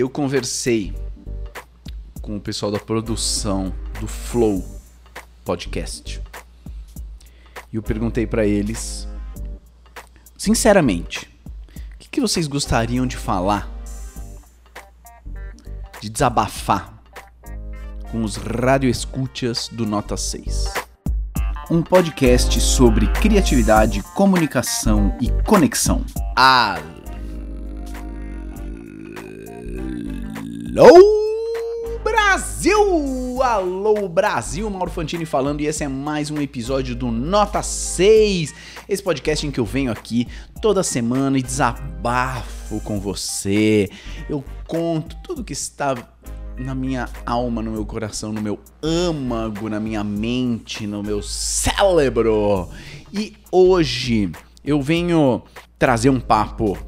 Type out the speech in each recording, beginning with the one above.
eu conversei com o pessoal da produção do Flow Podcast. E eu perguntei para eles, sinceramente, o que, que vocês gostariam de falar, de desabafar com os radioescútias do Nota 6? Um podcast sobre criatividade, comunicação e conexão. Alô Brasil! Alô Brasil, Mauro Fantini falando e esse é mais um episódio do Nota 6. Esse podcast em que eu venho aqui toda semana e desabafo com você. Eu conto tudo que está na minha alma, no meu coração, no meu âmago, na minha mente, no meu cérebro. E hoje eu venho trazer um papo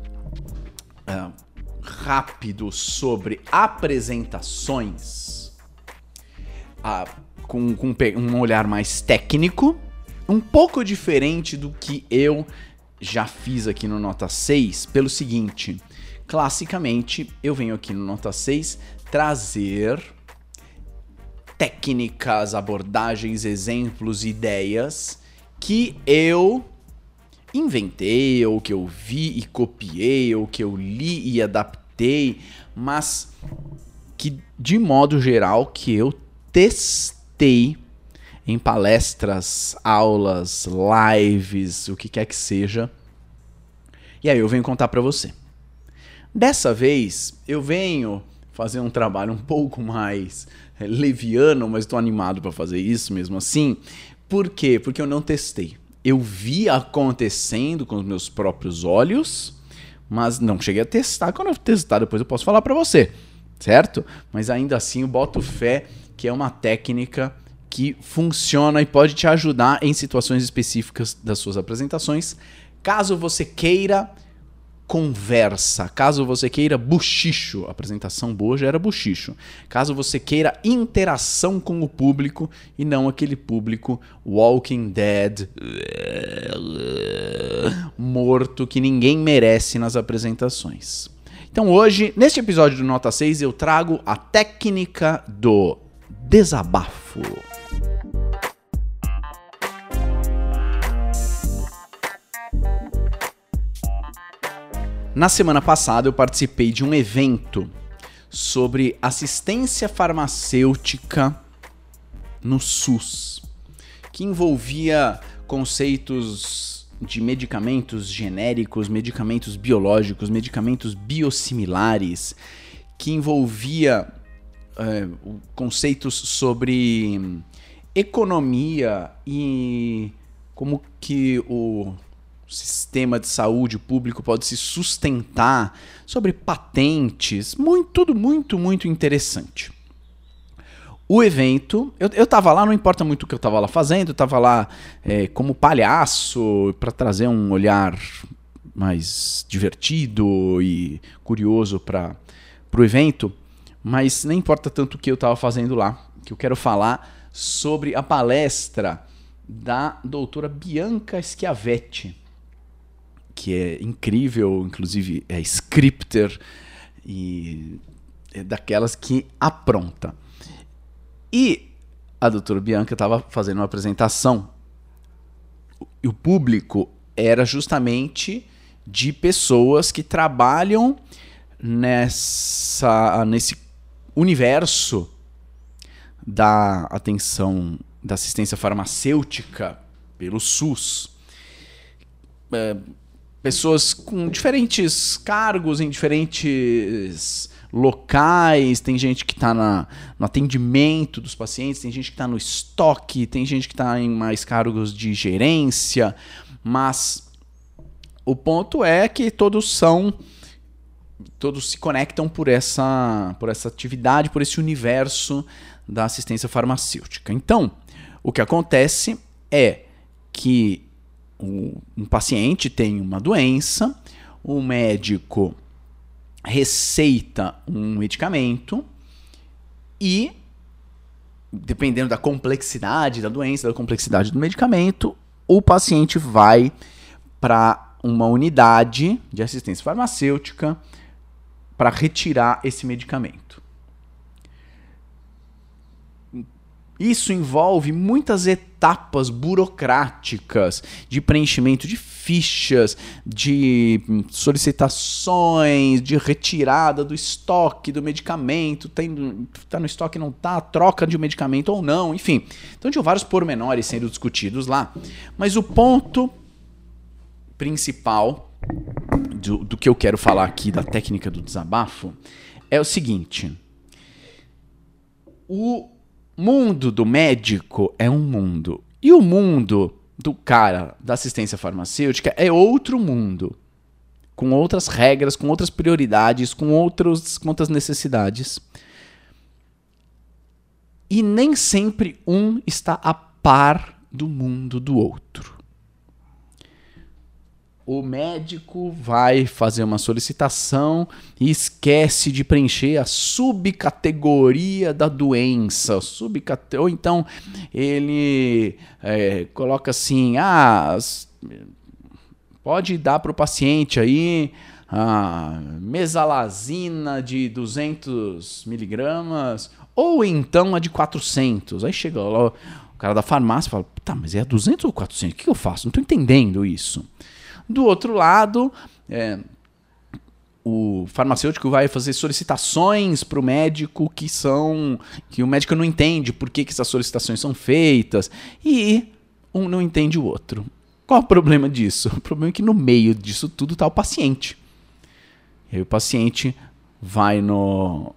uh, rápido sobre apresentações, uh, com, com um olhar mais técnico, um pouco diferente do que eu já fiz aqui no Nota 6, pelo seguinte. Classicamente, eu venho aqui no Nota 6 trazer técnicas, abordagens, exemplos, ideias que eu inventei, ou que eu vi e copiei, ou que eu li e adaptei, mas que de modo geral que eu testei em palestras, aulas, lives, o que quer que seja. E aí eu venho contar para você. Dessa vez eu venho fazer um trabalho um pouco mais é, leviano, mas estou animado para fazer isso mesmo assim. Por quê? Porque eu não testei. Eu vi acontecendo com os meus próprios olhos, mas não cheguei a testar. Quando eu testar, depois eu posso falar para você, certo? Mas ainda assim eu boto fé que é uma técnica que funciona e pode te ajudar em situações específicas das suas apresentações. Caso você queira conversa. Caso você queira buchicho, apresentação boa já era buchicho. Caso você queira interação com o público e não aquele público Walking Dead morto que ninguém merece nas apresentações. Então hoje, neste episódio do Nota 6, eu trago a técnica do desabafo. Na semana passada eu participei de um evento sobre assistência farmacêutica no SUS, que envolvia conceitos de medicamentos genéricos, medicamentos biológicos, medicamentos biosimilares, que envolvia é, conceitos sobre economia e como que o sistema de saúde público pode se sustentar, sobre patentes, muito, tudo muito, muito interessante. O evento, eu, eu tava lá, não importa muito o que eu tava lá fazendo, eu tava lá é, como palhaço, para trazer um olhar mais divertido e curioso para o evento, mas nem importa tanto o que eu tava fazendo lá, que eu quero falar sobre a palestra da doutora Bianca Schiavetti que é incrível, inclusive é scripter e é daquelas que apronta. E a doutora Bianca estava fazendo uma apresentação e o público era justamente de pessoas que trabalham nessa nesse universo da atenção da assistência farmacêutica pelo SUS. É, pessoas com diferentes cargos em diferentes locais, tem gente que está no atendimento dos pacientes, tem gente que está no estoque, tem gente que está em mais cargos de gerência, mas o ponto é que todos são todos se conectam por essa por essa atividade, por esse universo da assistência farmacêutica. Então, o que acontece é que um paciente tem uma doença, o médico receita um medicamento e, dependendo da complexidade da doença, da complexidade do medicamento, o paciente vai para uma unidade de assistência farmacêutica para retirar esse medicamento. Isso envolve muitas etapas burocráticas de preenchimento de fichas, de solicitações, de retirada do estoque do medicamento, tem, tá no estoque não tá, troca de medicamento ou não, enfim. Então tinha vários pormenores sendo discutidos lá. Mas o ponto principal do, do que eu quero falar aqui da técnica do desabafo é o seguinte. O mundo do médico é um mundo. E o mundo do cara da assistência farmacêutica é outro mundo. Com outras regras, com outras prioridades, com, outros, com outras necessidades. E nem sempre um está a par do mundo do outro o médico vai fazer uma solicitação e esquece de preencher a subcategoria da doença. Subcate... Ou então ele é, coloca assim: ah, pode dar para o paciente aí a mesalazina de 200 miligramas ou então a de 400. Aí chega lá o cara da farmácia e fala: tá, mas é a 200 ou 400? O que eu faço? Não estou entendendo isso. Do outro lado, é, o farmacêutico vai fazer solicitações para o médico que são que o médico não entende por que, que essas solicitações são feitas e um não entende o outro. Qual o problema disso? O problema é que no meio disso tudo está o paciente. E aí o paciente vai no,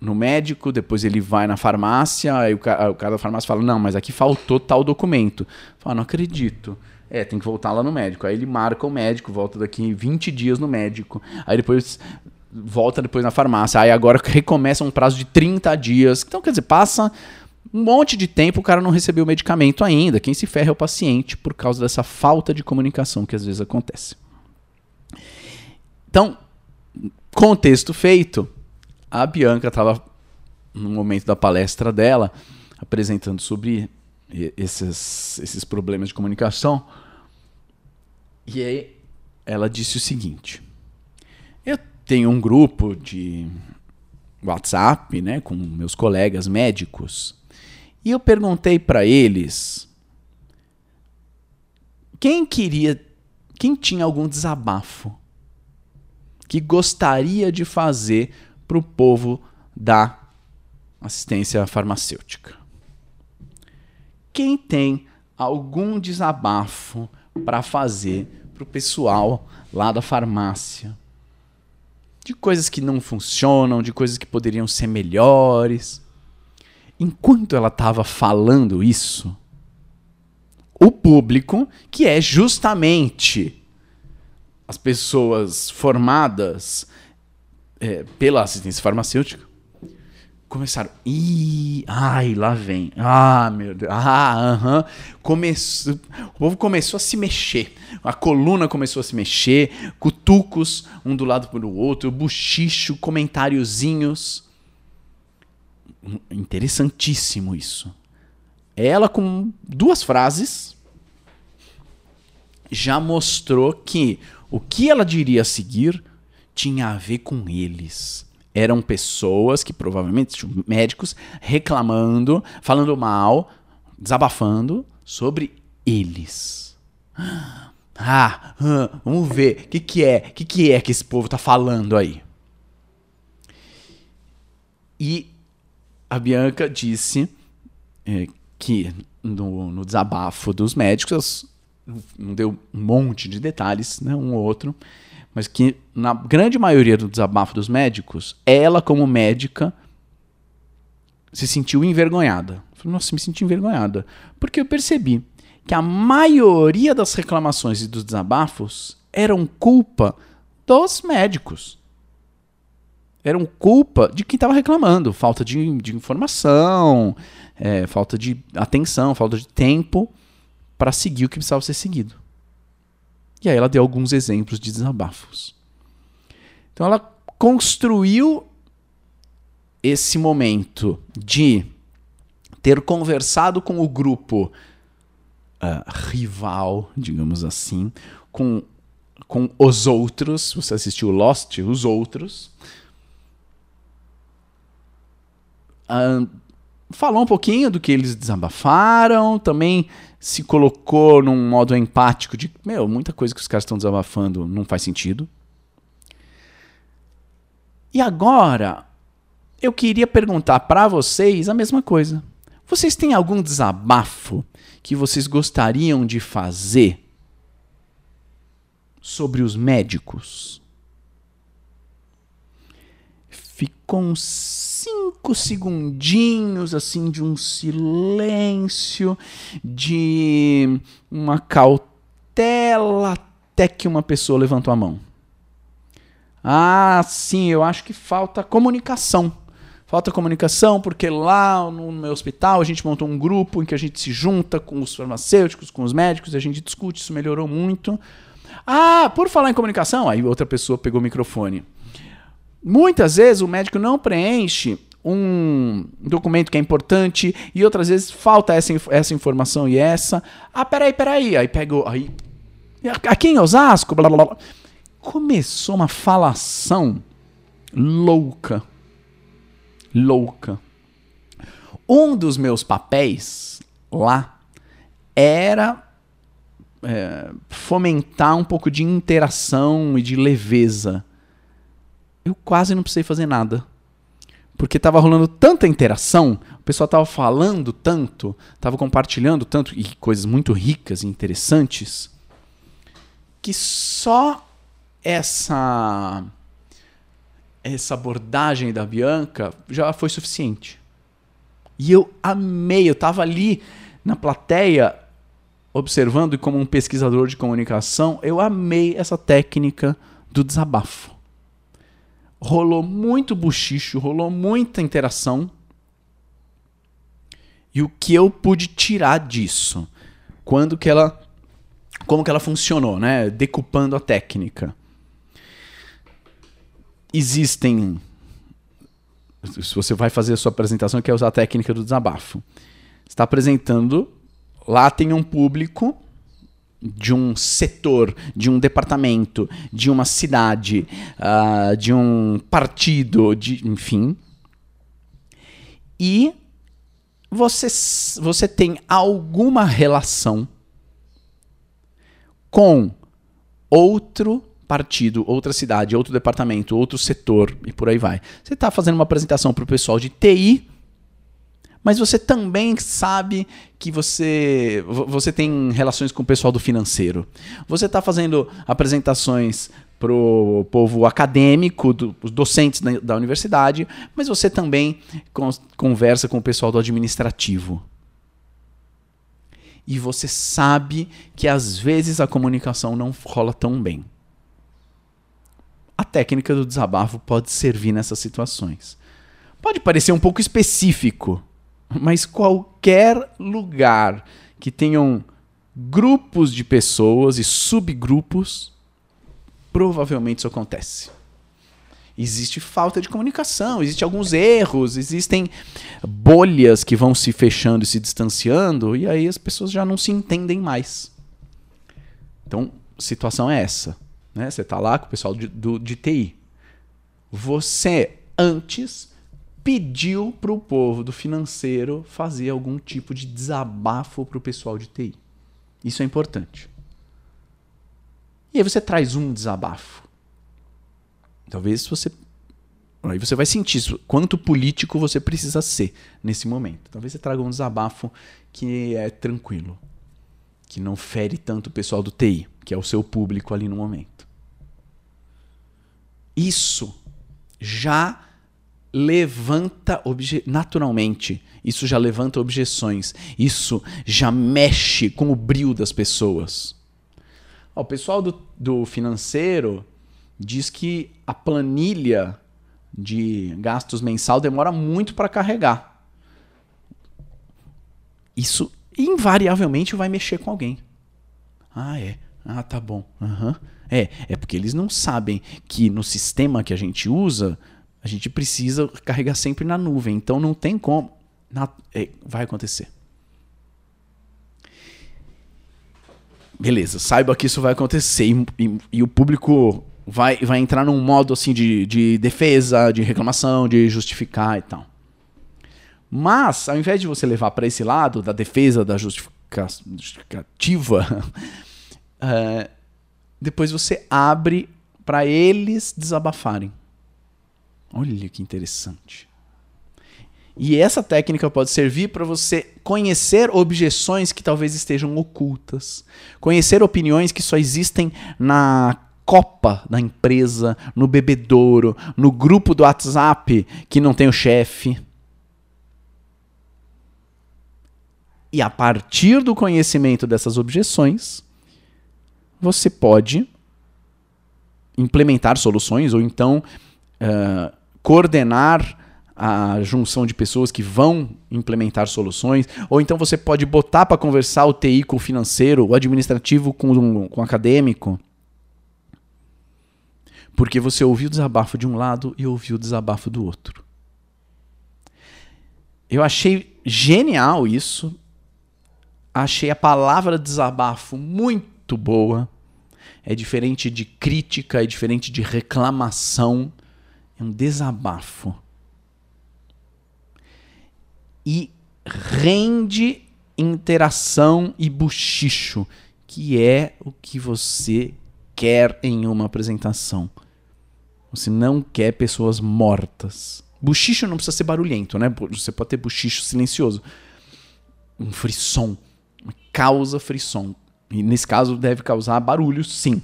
no médico, depois ele vai na farmácia, aí o cara, o cara da farmácia fala: Não, mas aqui faltou tal documento. Fala: Não acredito. É, tem que voltar lá no médico. Aí ele marca o médico, volta daqui 20 dias no médico. Aí depois volta depois na farmácia. Aí agora recomeça um prazo de 30 dias. Então, quer dizer, passa um monte de tempo o cara não recebeu o medicamento ainda. Quem se ferra é o paciente por causa dessa falta de comunicação que às vezes acontece. Então, contexto feito, a Bianca estava no momento da palestra dela apresentando sobre esses, esses problemas de comunicação. E aí ela disse o seguinte: Eu tenho um grupo de WhatsApp, né, com meus colegas médicos, e eu perguntei para eles quem queria, quem tinha algum desabafo que gostaria de fazer para o povo da assistência farmacêutica quem tem algum desabafo para fazer para o pessoal lá da farmácia. De coisas que não funcionam, de coisas que poderiam ser melhores. Enquanto ela estava falando isso, o público, que é justamente as pessoas formadas é, pela assistência farmacêutica, começaram. Ih, ai, lá vem. Ah, meu Deus. Ah, aham. Começou, o povo começou a se mexer. A coluna começou a se mexer, cutucos um do lado para o outro, buchicho, comentáriozinhos. Interessantíssimo isso. Ela com duas frases já mostrou que o que ela diria a seguir tinha a ver com eles eram pessoas que provavelmente médicos reclamando, falando mal, desabafando sobre eles. Ah, ah vamos ver, o que, que é? O que, que é que esse povo tá falando aí? E a Bianca disse é, que no, no, desabafo dos médicos, não deu um monte de detalhes, né, um ou outro, mas que na grande maioria do desabafo dos médicos, ela como médica se sentiu envergonhada. Falei, nossa, me senti envergonhada. Porque eu percebi que a maioria das reclamações e dos desabafos eram culpa dos médicos. Eram culpa de quem estava reclamando. Falta de, de informação, é, falta de atenção, falta de tempo para seguir o que precisava ser seguido. E aí ela deu alguns exemplos de desabafos. Então ela construiu esse momento de ter conversado com o grupo uh, rival, digamos assim, com com os outros. Você assistiu Lost, os outros. Uh, falou um pouquinho do que eles desabafaram, também se colocou num modo empático de, meu, muita coisa que os caras estão desabafando não faz sentido. E agora, eu queria perguntar para vocês a mesma coisa. Vocês têm algum desabafo que vocês gostariam de fazer sobre os médicos? Ficou uns cinco segundinhos assim de um silêncio, de uma cautela, até que uma pessoa levantou a mão. Ah, sim, eu acho que falta comunicação. Falta comunicação porque lá no meu hospital a gente montou um grupo em que a gente se junta com os farmacêuticos, com os médicos, a gente discute, isso melhorou muito. Ah, por falar em comunicação, aí outra pessoa pegou o microfone. Muitas vezes o médico não preenche um documento que é importante e outras vezes falta essa, essa informação e essa. Ah, peraí, peraí. Aí pegou. Aí, aqui em Osasco, blá blá blá. Começou uma falação louca louca. Um dos meus papéis lá era é, fomentar um pouco de interação e de leveza. Eu quase não precisei fazer nada. Porque estava rolando tanta interação, o pessoal estava falando tanto, estava compartilhando tanto, e coisas muito ricas e interessantes, que só essa essa abordagem da Bianca já foi suficiente. E eu amei, eu estava ali na plateia observando e como um pesquisador de comunicação, eu amei essa técnica do desabafo. Rolou muito buchicho, rolou muita interação. E o que eu pude tirar disso? Quando que ela como que ela funcionou, né? Decupando a técnica existem. Se você vai fazer a sua apresentação, quer usar a técnica do desabafo. está apresentando, lá tem um público de um setor, de um departamento, de uma cidade, uh, de um partido, de, enfim. E você, você tem alguma relação com outro partido, outra cidade, outro departamento, outro setor e por aí vai. Você está fazendo uma apresentação para o pessoal de TI, mas você também sabe que você, você tem relações com o pessoal do financeiro. Você está fazendo apresentações para o povo acadêmico, do, os docentes da, da, universidade, mas você também conversa com o pessoal do administrativo. E você sabe que às vezes a comunicação não rola tão bem a técnica do desabafo pode servir nessas situações. Pode parecer um pouco específico, mas qualquer lugar que tenham grupos de pessoas e subgrupos, provavelmente isso acontece. Existe falta de comunicação, existem alguns erros, existem bolhas que vão se fechando e se distanciando, e aí as pessoas já não se entendem mais. Então, a situação é essa. Né? Você está lá com o pessoal de, do, de TI. Você antes pediu para o povo do financeiro fazer algum tipo de desabafo para o pessoal de TI. Isso é importante. E aí você traz um desabafo. Talvez você. Aí você vai sentir quanto político você precisa ser nesse momento. Talvez você traga um desabafo que é tranquilo, que não fere tanto o pessoal do TI, que é o seu público ali no momento. Isso já levanta naturalmente, isso já levanta objeções, isso já mexe com o brilho das pessoas. o pessoal do, do financeiro diz que a planilha de gastos mensal demora muito para carregar. Isso invariavelmente vai mexer com alguém. Ah, é. Ah, tá bom. Uhum. É, é porque eles não sabem que no sistema que a gente usa, a gente precisa carregar sempre na nuvem. Então não tem como. Na, é, vai acontecer. beleza, saiba que isso vai acontecer e, e, e o público vai, vai entrar num modo assim de, de defesa, de reclamação, de justificar e tal. Mas, ao invés de você levar para esse lado da defesa, da justifica, justificativa, uh, depois você abre para eles desabafarem. Olha que interessante. E essa técnica pode servir para você conhecer objeções que talvez estejam ocultas, conhecer opiniões que só existem na copa da empresa, no bebedouro, no grupo do WhatsApp que não tem o chefe. E a partir do conhecimento dessas objeções, você pode implementar soluções ou então uh, coordenar a junção de pessoas que vão implementar soluções, ou então você pode botar para conversar o TI com o financeiro, o administrativo com, com o acadêmico. Porque você ouviu o desabafo de um lado e ouviu o desabafo do outro. Eu achei genial isso. Achei a palavra desabafo muito boa. É diferente de crítica, é diferente de reclamação. É um desabafo e rende interação e buchicho, que é o que você quer em uma apresentação. Você não quer pessoas mortas. Buchicho não precisa ser barulhento, né? Você pode ter buchicho silencioso. Um frisson. Causa frisson. E nesse caso deve causar barulho, sim.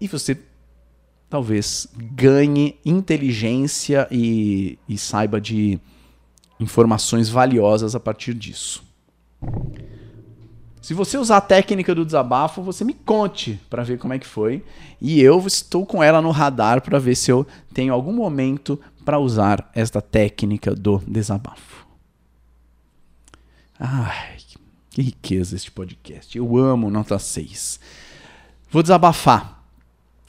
E você talvez ganhe inteligência e, e saiba de informações valiosas a partir disso. Se você usar a técnica do desabafo, você me conte para ver como é que foi. E eu estou com ela no radar para ver se eu tenho algum momento para usar esta técnica do desabafo. Ai, que riqueza este podcast. Eu amo nota 6. Vou desabafar.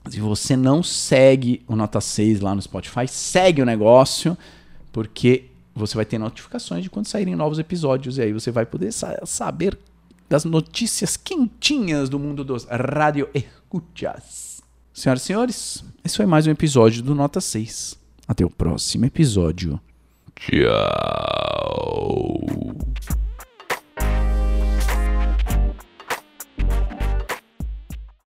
Se você não segue o nota 6 lá no Spotify, segue o negócio, porque você vai ter notificações de quando saírem novos episódios e aí você vai poder sa saber das notícias quentinhas do mundo dos radio escuchas. Senhoras e senhores, esse foi mais um episódio do Nota 6. Até o próximo episódio. Tchau.